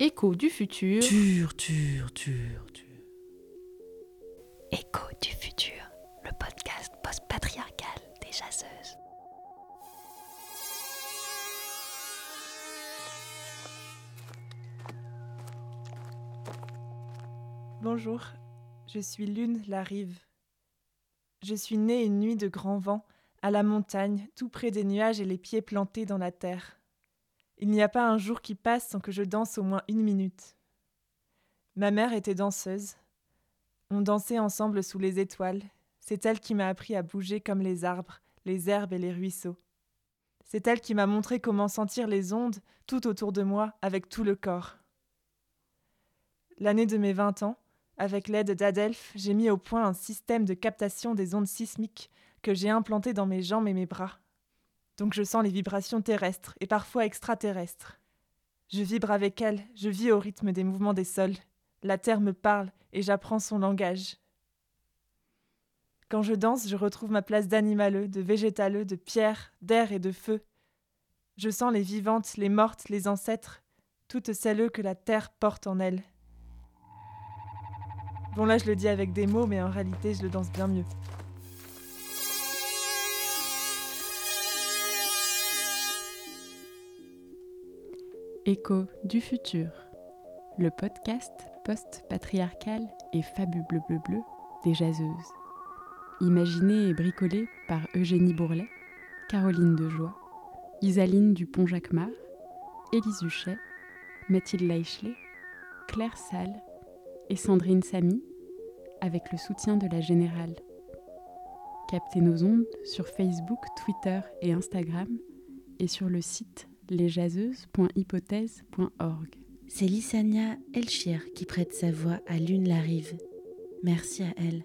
Écho du futur. Tur, tur, tur, tur. Écho du futur, le podcast post-patriarcal des chasseuses. Bonjour, je suis Lune la rive. Je suis née une nuit de grand vent, à la montagne, tout près des nuages et les pieds plantés dans la terre. Il n'y a pas un jour qui passe sans que je danse au moins une minute. Ma mère était danseuse. On dansait ensemble sous les étoiles. C'est elle qui m'a appris à bouger comme les arbres, les herbes et les ruisseaux. C'est elle qui m'a montré comment sentir les ondes tout autour de moi avec tout le corps. L'année de mes 20 ans, avec l'aide d'Adelph, j'ai mis au point un système de captation des ondes sismiques que j'ai implanté dans mes jambes et mes bras. Donc je sens les vibrations terrestres et parfois extraterrestres. Je vibre avec elle, je vis au rythme des mouvements des sols. La terre me parle et j'apprends son langage. Quand je danse, je retrouve ma place d'animaleux, de végétaleux, de pierre, d'air et de feu. Je sens les vivantes, les mortes, les ancêtres, toutes celles que la terre porte en elle. Bon là je le dis avec des mots, mais en réalité je le danse bien mieux. Écho du futur, le podcast post-patriarcal et fabuleux bleu bleu bleu des jaseuses. Imaginé et bricolé par Eugénie Bourlet, Caroline Dejoie, Isaline Dupont-Jacquemart, Élise Huchet, Mathilde Leichelet, Claire Salle et Sandrine Samy, avec le soutien de la Générale. Captez nos ondes sur Facebook, Twitter et Instagram et sur le site lesjaseuses.hypothèse.org. C'est Lissania Elchir qui prête sa voix à Lune la rive. Merci à elle.